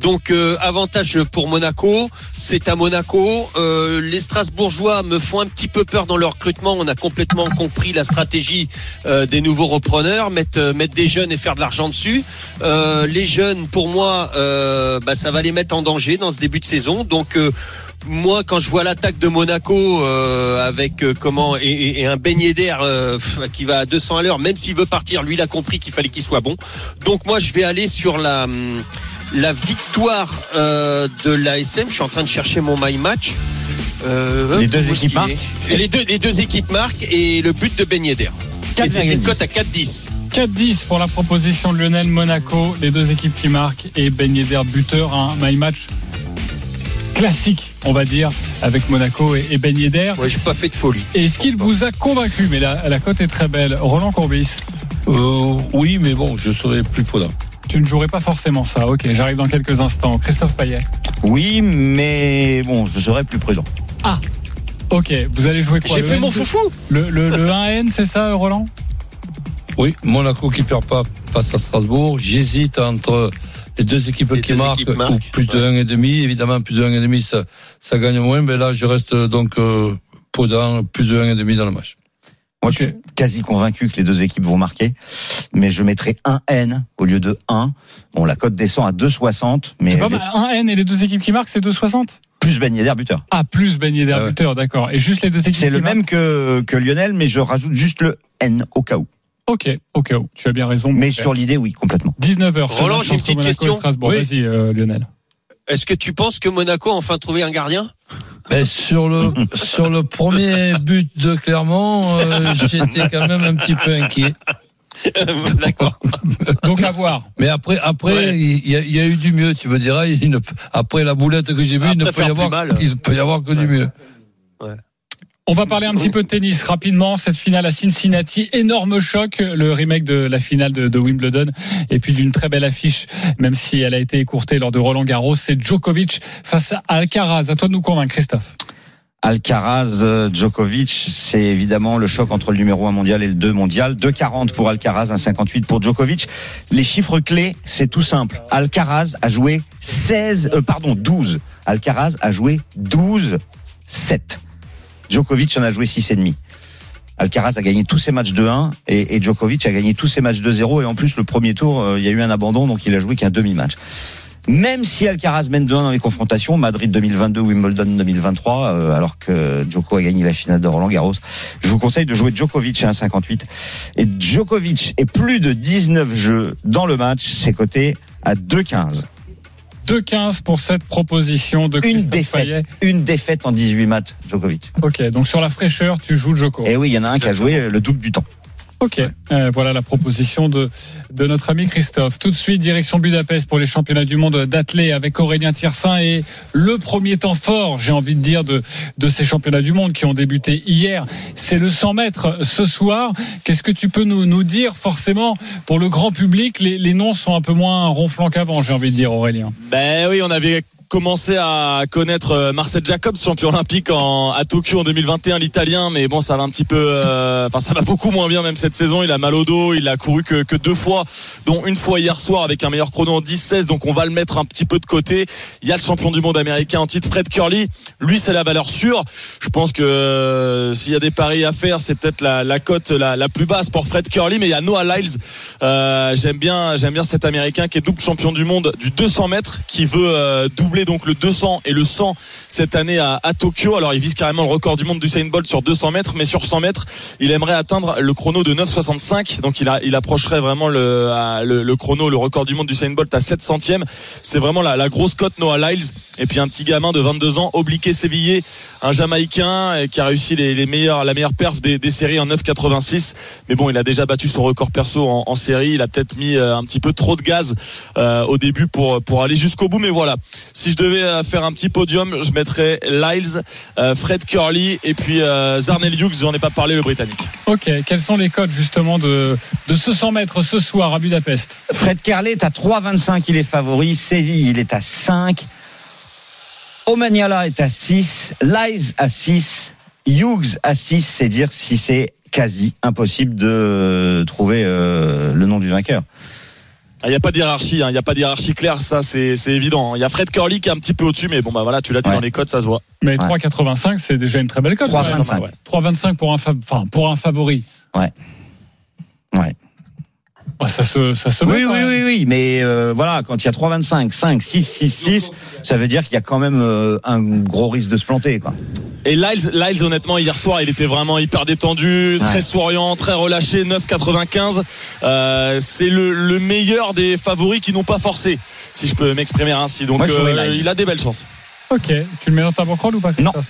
Donc, euh, avantage pour Monaco, c'est à Monaco. Euh, les Strasbourgeois me font un petit peu peur dans leur recrutement. On a complètement compris la stratégie euh, des nouveaux repreneurs, mettre euh, mettre des jeunes et faire de l'argent dessus. Euh, les jeunes, pour moi, euh, bah, ça va les mettre en danger dans ce début de saison. Donc moi, quand je vois l'attaque de Monaco euh, avec euh, comment et, et- un beignet d'air euh, qui va à 200 à l'heure, même s'il veut partir, lui, il a compris qu'il fallait qu'il soit bon. Donc moi, je vais aller sur la hum, la victoire euh, de l'ASM. Je suis en train de chercher mon my match. Euh, Les deux équipes marquent Et les deux les deux équipes marquent et le but de. Et une 4,10. cote à 4-10. 4-10 pour la proposition de Lionel Monaco, les deux équipes qui marquent et Ben Yedder buteur, un my match classique on va dire, avec Monaco et, et Ben Yedder. Ouais, j'ai pas fait de folie. Et Est-ce qu'il vous a convaincu? Mais la, la cote est très belle. Roland Courbis, Euh, oui, mais bon, je serai plus prudent. Tu ne jouerais pas forcément ça. Ok, j'arrive dans quelques instants. Christophe Payet. Oui, mais bon, je serais plus prudent. Ok, vous allez jouer quoi J'ai fait N- mon foufou. Le, le, le 1N, c'est ça, Roland? Oui, Monaco qui perd pas face à Strasbourg. J'hésite entre les deux équipes Les qui deux marquent, équipes marquent, ou plus de 1,5. Évidemment, plus de 1,5, ça, ça gagne moins. Mais là, je reste donc euh, prudent, plus de 1,5 dans le match. Moi, je suis quasi convaincu que les deux équipes vont marquer, mais je mettrai un N au lieu de 1. Bon, la cote descend à 2,60, mais C'est pas mal. 1N et les deux équipes qui marquent, c'est 2,60 plus Ben Yedder buteur. Ah, plus Ben Yedder, Ah ouais. buteur, d'accord. Et juste les deux équipes C'est le marquent même que, que Lionel, mais je rajoute juste le N au cas où. Ok, ok, oh, tu as bien raison. Mais sur l'idée, oui, complètement. 19h. Roland, j'ai une petite question. Oui. Vas-y, euh, Lionel. Est-ce que tu penses que Monaco a enfin trouvé un gardien? Ben, sur le sur le premier but de Clermont, euh, j'étais quand même un petit peu inquiet. D'accord. Donc à voir. Mais après, après, Ouais. il y, a, il y a eu du mieux. Tu me diras, il ne- après la boulette que j'ai vue, il ne peut y avoir, mal. il peut y avoir que du mieux. On va parler un petit peu de tennis rapidement. Cette finale à Cincinnati, énorme choc, le remake de la finale de, Wimbledon, et puis d'une très belle affiche, même si elle a été écourtée lors de Roland Garros. C'est Djokovic face à Alcaraz. À toi de nous convaincre, Christophe. Alcaraz, euh, Djokovic, c'est évidemment le choc entre le numéro 1 mondial et le 2 mondial. 2,40 pour Alcaraz, 1,58 pour Djokovic. Les chiffres clés, c'est tout simple. Alcaraz a joué 16, euh, pardon, 12. Alcaraz a joué 12, 7. Djokovic en a joué 6,5. Alcaraz a gagné tous ses matchs de 1 et, et Djokovic a gagné tous ses matchs de 0 et en plus le premier tour euh, il y a eu un abandon donc il a joué qu'un demi-match. Même si Alcaraz mène 2-1 dans les confrontations, Madrid 2022, Wimbledon 2023, euh, alors que Djoko a gagné la finale de Roland Garros, je vous conseille de jouer Djokovic à 1,58. Et Djokovic est plus de 19 jeux dans le match, c'est coté à 2,15. 2-15 pour cette proposition de Une Christophe défaite, Payet. une défaite en 18 matchs, Djokovic. Ok, donc sur la fraîcheur, tu joues Djoko. Et oui, il y en a un qui a joué le double du temps. Ok, euh, voilà la proposition de, de notre ami Christophe. Tout de suite, direction Budapest pour les championnats du monde d'athlé avec Aurélien Tiersin et le premier temps fort, j'ai envie de dire, de, de ces championnats du monde qui ont débuté hier. C'est le 100 mètres ce soir. Qu'est-ce que tu peux nous, nous dire forcément pour le grand public? Les, les noms sont un peu moins ronflants qu'avant, j'ai envie de dire Aurélien. Ben oui, on avait commencé à connaître euh, Marcel Jacobs, champion olympique en, à Tokyo en 2021, l'italien, mais bon, ça va un petit peu, euh, enfin, ça va beaucoup moins bien même cette saison. Il a mal au dos, il a couru que, que deux fois, dont une fois hier soir avec un meilleur chrono en 10-16, donc on va le mettre un petit peu de côté. Il y a le champion du monde américain en titre, Fred Curly. Lui, c'est la valeur sûre. Je pense que euh, s'il y a des paris à faire, c'est peut-être la, la cote la, la plus basse pour Fred Curly, mais il y a Noah Lyles. Euh, j'aime bien, j'aime bien cet américain qui est double champion du monde du 200 mètres, qui veut euh, donc le 200 et le 100 cette année à, Tokyo. Alors il vise carrément le record du monde du Usain Bolt sur 200 mètres, mais sur 100 mètres, il aimerait atteindre le chrono de 9,65. Donc il, approcherait vraiment le, chrono, le record du monde du Usain Bolt à 7 centièmes. C'est vraiment la, grosse cote Noah Lyles. Et puis un petit gamin de 22 ans, Obliqué Sévillé, un Jamaïcain qui a réussi les, les meilleurs, la meilleure perf des, séries en 9,86. Mais bon, il a déjà battu son record perso en, série. Il a peut-être mis euh, un petit peu trop de gaz euh, au début pour aller jusqu'au bout. Mais voilà, je devais euh, faire un petit podium, je mettrais Lyles, euh, Fred Curly et puis euh, Zarnel Hughes. J'en ai pas parlé, le Britannique. Ok, quels sont les codes justement de, de ce 100 mètres ce soir à Budapest? Fred Kerley est à 3,25, il est favori. Séville, il est à 5. Omaniala est à 6. Lies à 6. Hughes à 6. C'est dire si c'est quasi impossible de trouver euh, le nom du vainqueur. Il n'y a pas de hiérarchie, hein. il n'y a pas de hiérarchie claire, ça c'est c'est évident. Il y a Fred Curly qui est un petit peu au-dessus, mais bon bah voilà, tu l'as dit Ouais. dans les codes, ça se voit. Mais 3,85, c'est déjà une très belle cote. 3,25. Ouais. 3,25 pour un, fa- enfin, pour un favori. Ouais. Ouais. Ouais, ça se, ça se Oui, met, oui, même. oui, oui, mais euh, voilà, quand il y a 3,25, 5, 6, 6, 6, ça veut dire qu'il y a quand même euh, un gros risque de se planter, quoi. Et Lyles, Lyles, honnêtement, hier soir, il était vraiment hyper détendu, très Ouais. souriant, très relâché, 9,95. Euh, c'est le, le meilleur des favoris qui n'ont pas forcé, si je peux m'exprimer ainsi. Donc Moi, euh, il a des belles chances. Ok, tu le mets dans ta bankroll ou pas Christophe?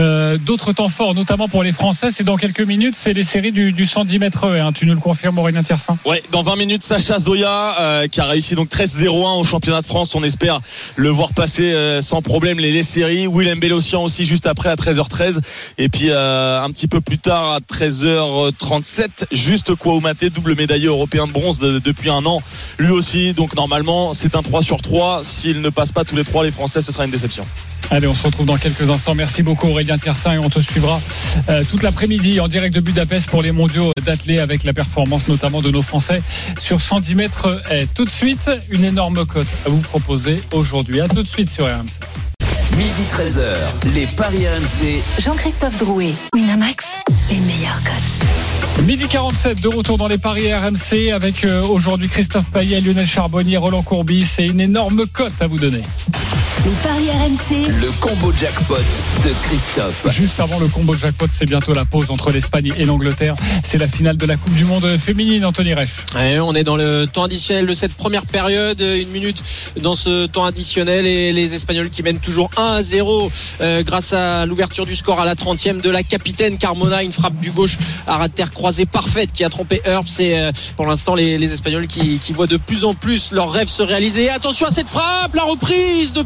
Euh, d'autres temps forts, notamment pour les Français. C'est dans quelques minutes, c'est les séries du, du 110 mètres. Hein. Tu nous le confirmes, Aurélien Tiersin? Ouais, dans 20 minutes, Sacha Zoya euh, qui a réussi donc 13-0-1 au championnat de France. On espère le voir passer euh, sans problème les, les séries. Willem Bellossian aussi juste après à 13h13 et puis un petit peu plus tard à 13h37, juste Kouaoumate, double médaillé européen de bronze de- depuis un an. Lui aussi, donc normalement c'est un 3 sur 3. S'il ne passe pas tous les trois, les Français, ce sera une déception. Allez, on se retrouve dans quelques instants. Merci beaucoup Aurélien Tiersin et on te suivra euh, toute l'après-midi en direct de Budapest pour les mondiaux d'athlé avec la performance notamment de nos Français sur 110 mètres. haies. Tout de suite, une énorme cote à vous proposer aujourd'hui. À tout de suite sur RMC. Midi 13h, les Paris RMC. Jean-Christophe Drouet, Winamax, les meilleurs cotes. Midi 47 de retour dans les paris RMC avec euh, aujourd'hui Christophe Payet, Lionel Charbonnier, Roland Courbis et une énorme cote à vous donner. Les paris RMC, Le combo jackpot de Christophe. Juste avant le combo jackpot, c'est bientôt la pause entre l'Espagne et l'Angleterre. C'est la finale de la Coupe du Monde féminine, Anthony Reich. Ouais, on est dans le temps additionnel de cette première période, une minute dans ce temps additionnel et les Espagnols qui mènent toujours 1 à 0 euh, grâce à l'ouverture du score à la 30e de la capitaine Carmona, une frappe du gauche à ras de terre croisée parfaite qui a trompé Herbs et euh, pour l'instant les, les Espagnols qui, qui voient de plus en plus leurs rêves se réaliser. Attention à cette frappe, la reprise de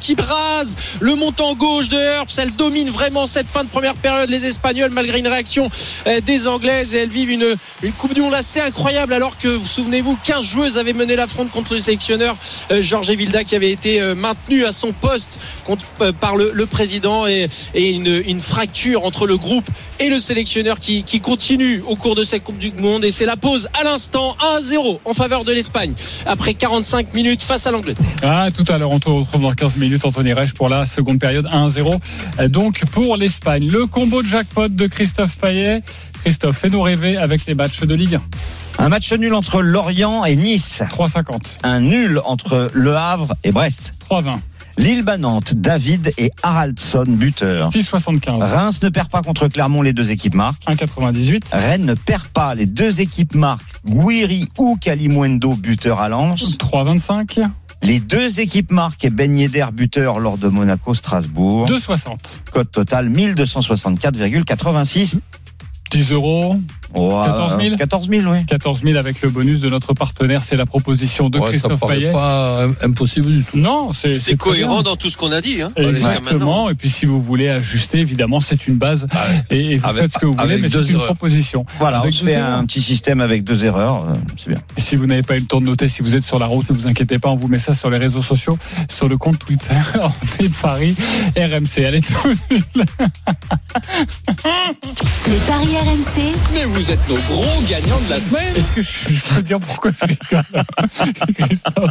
Qui brase le montant gauche de Herbs, elle domine vraiment cette fin de première période les Espagnols malgré une réaction euh, des Anglaises. Et elles vivent une, une Coupe du Monde assez incroyable alors que vous souvenez-vous 15 joueuses avaient mené l'affront contre le sélectionneur euh, Georges Evilda qui avait été euh, maintenu à son poste contre, euh, par le, le président. Et, une, une fracture entre le groupe et le sélectionneur qui, qui continue au cours de cette Coupe du Monde. Et c'est la pause à l'instant 1-0 en faveur de l'Espagne après 45 minutes face à l'Angleterre. Ah, tout à l'heure, on te retrouve dans 15 minutes, Anthony Reich, pour la seconde période 1-0. Euh, Donc, pour l'Espagne, le combo de jackpot de Christophe Payet. Christophe, fais-nous rêver avec les matchs de Ligue Un match nul entre Lorient et Nice. 3,50. Un nul entre Le Havre et Brest. 3,20. Lille Banante, David et Haraldson buteur. 6,75. Reims ne perd pas contre Clermont, les deux équipes marquent. 1,98. Rennes ne perd pas, les deux équipes marquent. Guiri ou Kalimundo buteur à Lens. 3,25. Les deux équipes marquent et Ben Yedder buteur lors de Monaco-Strasbourg. 2,60. Code total 1264,86. 10 euros. Oh, 14 000 14 000, oui. 14 000 avec le bonus de notre partenaire. C'est la proposition de Ouais, ça Christophe paraît Payet. pas impossible du tout. Non, c'est cohérent dans tout ce qu'on a dit. Hein. Exactement. Et puis si vous voulez ajuster, évidemment, c'est une base. Et, et vous Avec- faites ce que vous voulez, mais c'est une proposition. Voilà, Avec on se fait erreurs. un petit système avec deux erreurs. euh, C'est bien. Et si vous n'avez pas eu le temps de noter, si vous êtes sur la route, ne vous inquiétez pas, on vous met ça sur les réseaux sociaux, sur le compte Twitter des Paris RMC. Allez, tout les paris RMC, Mais vous êtes nos gros gagnants de la semaine. Est-ce que je, je peux dire pourquoi je rigole Christophe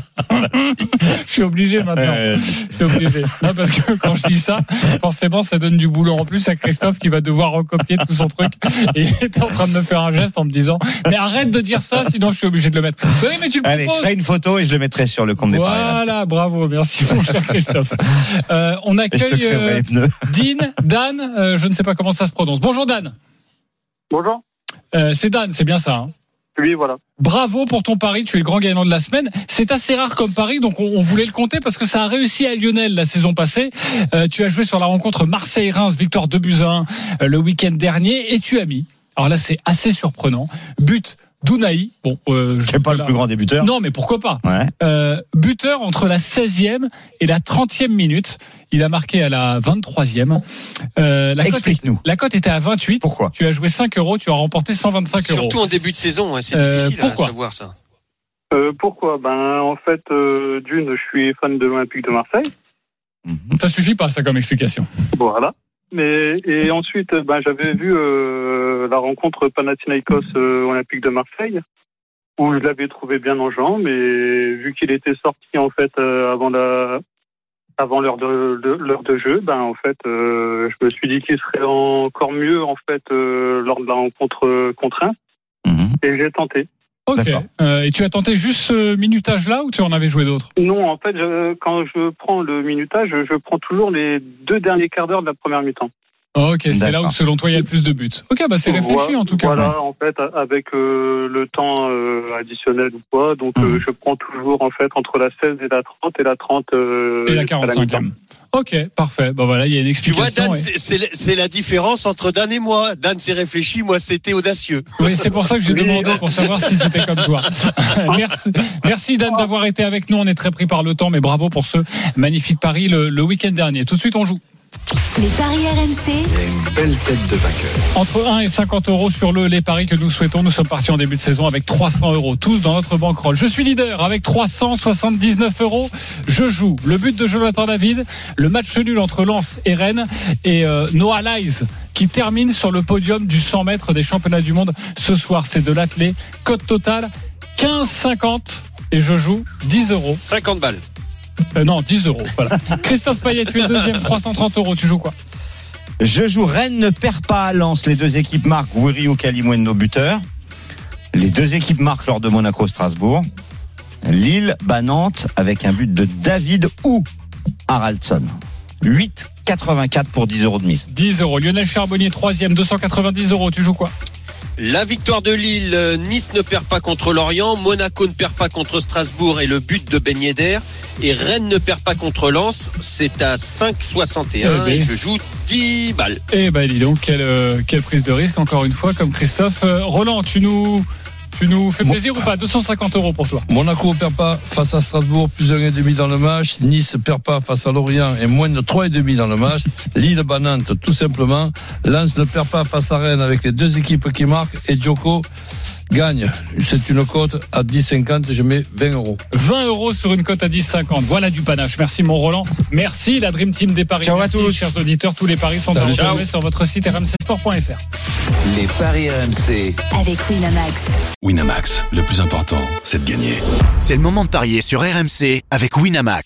Je suis obligé maintenant. Je suis obligé. Non, parce que quand je dis ça, forcément, ça donne du boulot en plus à Christophe qui va devoir recopier tout son truc. Et il était en train de me faire un geste en me disant Mais arrête de dire ça, sinon je suis obligé de le mettre. Oui, mais tu le Allez, je ferai une photo et je le mettrai sur le compte des paris. Voilà, bravo, merci mon cher Christophe. Euh, on accueille euh, les pneus. Dean, Dan, euh, je ne sais pas comment ça se prononce. Bonjour Dan. Bonjour. Euh, c'est Dan, c'est bien ça. hein Oui, voilà. Bravo pour ton pari, tu es le grand gagnant de la semaine. C'est assez rare comme pari, donc on, on voulait le compter parce que ça a réussi à Lionel la saison passée. Euh, tu as joué sur la rencontre Marseille-Reims, victoire 2 buts à 1 euh, le week-end dernier, et tu as mis, alors là c'est assez surprenant, but d'Ounaï. Bon, euh, je C'est pas le plus grand débuteur. Non, mais pourquoi pas Ouais. euh, buteur entre la 16e et la 30e minute. Il a marqué à la 23e. Euh, Explique-nous. la cote était à 28. Pourquoi Tu as joué 5 euros, tu as remporté 125 euros. Surtout en début de saison, ouais, c'est Euh, difficile pourquoi à savoir ça. Euh, pourquoi? Ben, en fait, euh, d'une, je suis fan de l'Olympique de Marseille. Ça suffit pas, ça, comme explication. Voilà. Mais et ensuite, ben, j'avais vu euh, la rencontre Panathinaikos euh, Olympique de Marseille, où je l'avais trouvé bien en jambes, mais vu qu'il était sorti en fait euh, avant la avant l'heure de, de- l'heure de jeu, ben en fait, euh, je me suis dit qu'il serait encore mieux en fait euh, lors de la rencontre euh, contre un, Mhm. et j'ai tenté. Ok. Euh, et tu as tenté juste ce minutage-là ou tu en avais joué d'autres? Non, en fait, je- quand je prends le minutage, je, je prends toujours les deux derniers quarts d'heure de la première mi-temps. Ok, c'est là où selon toi il y a le plus de buts. Ok, bah c'est réfléchi en tout cas. Voilà, en fait, avec euh, le temps euh, additionnel ou quoi. Donc, euh, je prends toujours, en fait, entre la 16 et la 30 et la 30. euh, Et la jusqu'à 45e. mi-temps. Ok, parfait. Bah voilà, il y a une Tu vois, explication. Dan, c'est- la différence entre Dan et moi. Dan s'est réfléchi, moi c'était audacieux. Oui, c'est pour ça que j'ai demandé pour savoir si c'était comme toi. merci, merci Dan d'avoir été avec nous. On est très pris par le temps, mais bravo pour ce magnifique pari le, le week-end dernier. Tout de suite, on joue. Les paris RMC. Il y a une belle tête de vainqueur. Entre 1 et 50 euros sur le les paris que nous souhaitons. Nous sommes partis en début de saison avec 300 euros, tous dans notre bankroll. Je suis leader avec 379 euros. Je joue le but de Jonathan David, le match nul entre Lens et Rennes et euh, Noah Lyles qui termine sur le podium du 100 mètres des championnats du monde ce soir. C'est de l'athlé. Code total 15,50 et je joue 10 euros. 50 balles. Euh, non, 10 euros. Voilà. Christophe Payet, tu es deuxième, 330 euros. Tu joues quoi? Je joue Rennes ne perd pas à Lens. Les deux équipes marquent Wiri ou Kalimwendo buteur. Les deux équipes marquent lors de Monaco-Strasbourg. Lille bat Nantes avec un but de David ou Haraldson. 8,84 pour 10 euros de mise. 10 euros. Lionel Charbonnier, troisième, 290 euros. Tu joues quoi? La victoire de Lille, euh, Nice ne perd pas contre Lorient, Monaco ne perd pas contre Strasbourg et le but de Ben Yedder. Et Rennes ne perd pas contre Lens, c'est à 5,61 Eh ben. et je joue 10 balles. Eh ben dis donc, quelle, euh, quelle prise de risque encore une fois comme Christophe. Euh, Roland, tu nous, tu nous fais plaisir ou pas? 250 euros pour toi. Monaco perd pas face à Strasbourg, plus d'un et demi dans le match. Nice perd pas face à Lorient et moins de trois et demi dans le match. Lille bat Nantes, tout simplement. Lens ne perd pas face à Rennes avec les deux équipes qui marquent et Djoko gagne. C'est une cote à 10,50. Je mets 20 euros. 20 euros sur une cote à 10,50. Voilà du panache. Merci mon Roland. Merci la Dream Team des paris. Ciao à tous. chers auditeurs. Tous les paris sont à retrouver sur votre site rmcsport.fr. Les paris RMC. Avec Winamax. Winamax, le plus important, c'est de gagner. C'est le moment de parier sur RMC avec Winamax.